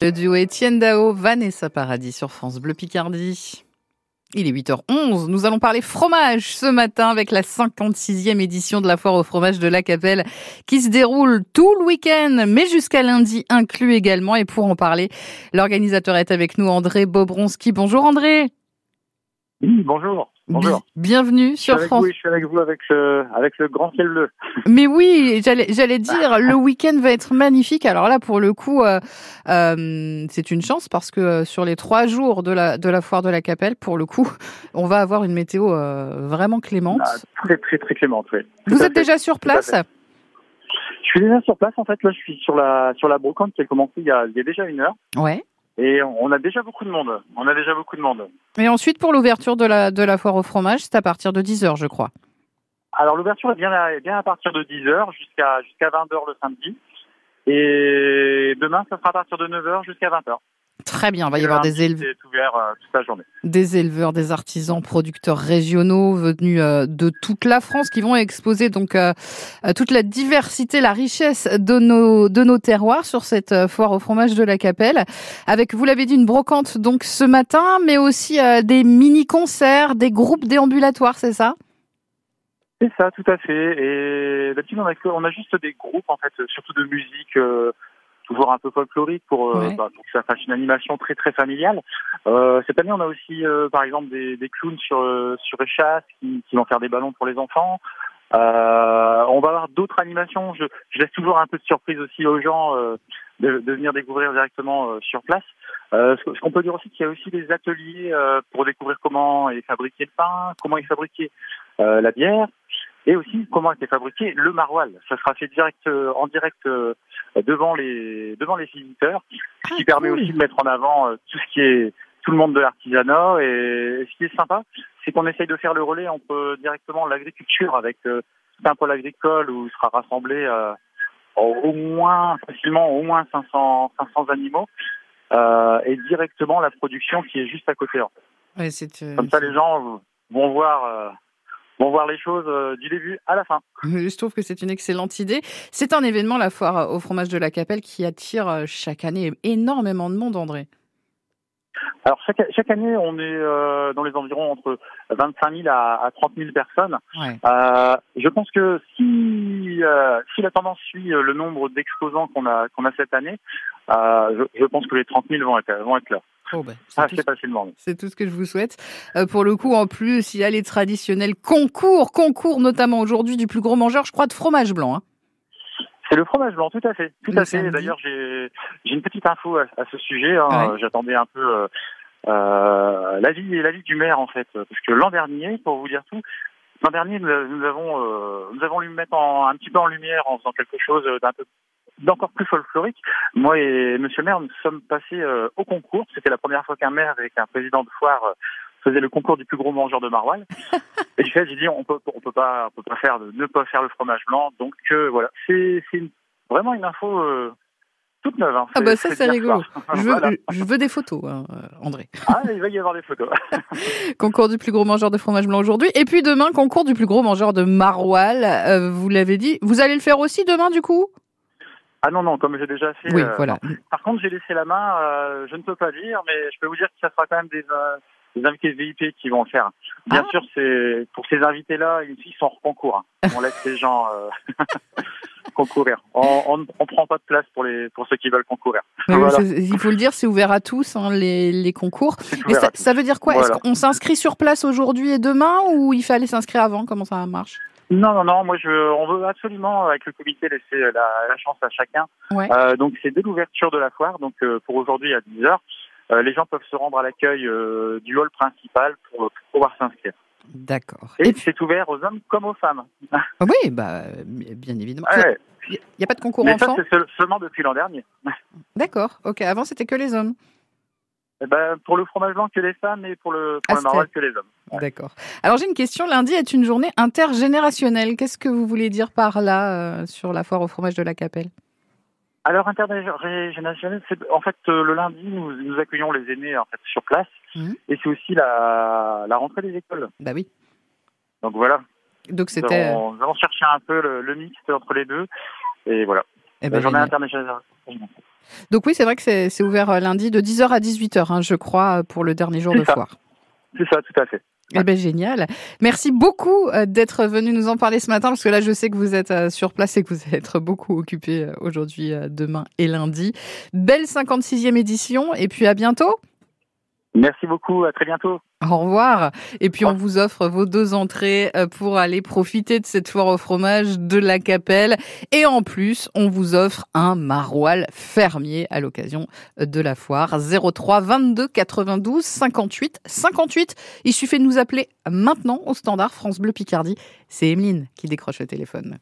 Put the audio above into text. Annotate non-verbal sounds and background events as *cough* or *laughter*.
Le duo Étienne Dao, Vanessa Paradis sur France Bleu Picardie. Il est 8h11. Nous allons parler fromage ce matin avec la 56e édition de la foire au fromage de la Capelle qui se déroule tout le week-end, mais jusqu'à lundi inclus également. Et pour en parler, l'organisateur est avec nous, André Bobronski. Bonjour André. Bonjour. Bonjour. Bienvenue sur France. je suis avec vous avec le, avec le grand ciel bleu. *laughs* Mais oui, j'allais, j'allais dire, le week-end va être magnifique. Alors là, pour le coup, euh, euh, c'est une chance parce que euh, sur les trois jours de la, de la foire de la Capelle, pour le coup, *laughs* on va avoir une météo vraiment clémente. Ah, très, très, très clémente, oui. vous êtes déjà sur place Je suis déjà sur place. En fait, là, je suis sur la, sur la brocante qui a commencé il y a, il y a déjà une heure. Ouais. Et on a déjà beaucoup de monde. On a déjà beaucoup de monde. Et ensuite, pour l'ouverture de la, de la foire au fromage, c'est à partir de 10h, je crois. Alors, l'ouverture est bien à, bien à partir de 10h jusqu'à jusqu'à 20h le samedi. Et demain, ça sera à partir de 9h jusqu'à 20h. Très bien, il va y avoir des éleveurs. Euh, toute la journée. Des éleveurs, des artisans, producteurs régionaux venus euh, de toute la France qui vont exposer donc euh, toute la diversité, la richesse de nos de nos terroirs sur cette foire au fromage de la Capelle. Avec, vous l'avez dit, une brocante donc ce matin, mais aussi des mini concerts, des groupes déambulatoires, c'est ça? C'est ça, tout à fait. Et d'habitude on a on a juste des groupes en fait, surtout de musique toujours un peu folklorique pour, euh, bah, pour que ça fasse une animation très très familiale. Euh, cette année, on a aussi, euh, par exemple, des, des clowns sur sur chasse qui, qui vont faire des ballons pour les enfants. Euh, on va avoir d'autres animations. Je, je, laisse toujours un peu de surprise aussi aux gens euh, de, de, venir découvrir directement euh, sur place. ce qu'on peut dire aussi, qu'il y a aussi des ateliers pour découvrir comment est fabriqué le pain, comment est fabriquée la bière, et aussi comment a été fabriqué le maroilles. Ça sera fait direct en direct devant les devant les visiteurs, ce qui ah, permet aussi de mettre en avant euh, tout ce qui est tout le monde de l'artisanat. Et, ce qui est sympa, c'est qu'on essaye de faire le relais entre directement l'agriculture avec euh, un pôle agricole où sera rassemblé euh, au moins facilement au moins 500 500 animaux euh, et directement la production qui est juste à côté. En fait. Comme ça, les gens vont voir vont voir les choses euh, du début à la fin. *laughs* Je trouve que c'est une excellente idée. C'est un événement, la foire au fromage de la Capelle, qui attire euh, chaque année énormément de monde, André. Alors chaque, chaque année, on est euh, dans les environs entre 25 000 à, à 30 000 personnes. Euh, je pense que si euh, si la tendance suit le nombre d'exposants qu'on a qu'on a cette année, je, je, pense que les 30 000 vont être vont être là. Oh ben, c'est facilement. C'est tout ce que je vous souhaite. Euh, pour le coup, en plus, il y a les traditionnels concours, concours notamment aujourd'hui du plus gros mangeur, je crois, de fromage blanc. Hein. C'est le fromage blanc, tout à fait. Tout à fait. D'ailleurs, j'ai une petite info à, ce sujet. Hein. J'attendais un peu euh, euh, l'avis l'avis du maire en fait, parce que l'an dernier, pour vous dire tout, l'an dernier nous, avons euh, nous avons lui mettre en, un petit peu en lumière en faisant quelque chose d'un peu d'encore plus folklorique. Moi et Monsieur le maire, nous sommes passés euh, au concours. C'était la première fois qu'un maire avec un président de foire euh, faisait le concours du plus gros mangeur de maroilles. *laughs* et du fait, j'ai dit on peut on peut pas on peut pas faire ne pas faire le fromage blanc. Donc euh, voilà, c'est c'est vraiment une info toute neuve. Hein. Ah bah ça c'est rigolo. *laughs* Je veux, je veux, des photos, hein, André. Ah il va y avoir des photos. *laughs* concours du plus gros mangeur de fromage blanc aujourd'hui. Et puis demain, concours du plus gros mangeur de maroilles. vous l'avez dit. Vous allez le faire aussi demain du coup? Ah non, non, comme j'ai déjà fait. Oui, euh, voilà. Par contre, j'ai laissé la main, euh, je ne peux pas dire, mais je peux vous dire que ça sera quand même des, euh, des invités VIP qui vont le faire. Bien ah. sûr, c'est pour ces invités-là, ils sont hors concours. Hein. On laisse les gens *laughs* concourir. On ne prend pas de place pour, les, pour ceux qui veulent concourir. Il faut le dire, c'est ouvert à tous, hein, les, les concours. Mais ça, ça, veut dire quoi? Est-ce qu'on s'inscrit sur place aujourd'hui et demain ou il fallait s'inscrire avant? Comment ça marche? Non, non, non. Moi, je, on veut absolument avec le comité laisser la, la chance à chacun. Euh, donc, c'est dès l'ouverture de la foire. Donc, euh, pour aujourd'hui à 10 heures, euh, les gens peuvent se rendre à l'accueil du hall principal pour, pouvoir s'inscrire. D'accord. Et, c'est ouvert aux hommes comme aux femmes. Ah oui, bah, bien évidemment. Il n'y a pas de concours Mais ça, c'est seulement depuis l'an dernier. D'accord. Ok. Avant, c'était que les hommes. Eh ben, pour le fromage blanc que les femmes et pour le, pour ah, que les hommes. D'accord. Alors j'ai une question. Lundi est une journée intergénérationnelle. Qu'est-ce que vous voulez dire par là euh, sur la foire au fromage de la Capelle? Alors intergénérationnelle, c'est en fait euh, le lundi nous, nous, accueillons les aînés en fait sur place mmh. et c'est aussi la, la rentrée des écoles. Bah oui. Donc voilà. Donc c'était. Nous, avons cherché un peu le, le mix entre les deux et voilà. Eh ben, la journée internationale. Donc oui, c'est vrai que c'est ouvert lundi de 10h à 18h, hein, je crois, pour le dernier jour de foire. C'est ça, tout à fait. Eh ben génial. Merci beaucoup euh, d'être venu nous en parler ce matin parce que là je sais que vous êtes euh, sur place et que vous allez *laughs* beaucoup occupé euh, aujourd'hui, demain et lundi. Belle 56e édition et puis à bientôt. Merci beaucoup, à très bientôt. Au revoir. Et puis on vous offre vos deux entrées euh, pour aller profiter de cette foire au fromage de la Capelle. Et en plus, on vous offre un maroilles fermier à l'occasion de la foire. 03 22 92 58 58. Il suffit de nous appeler maintenant au standard France Bleu Picardie. C'est Emeline qui décroche le téléphone.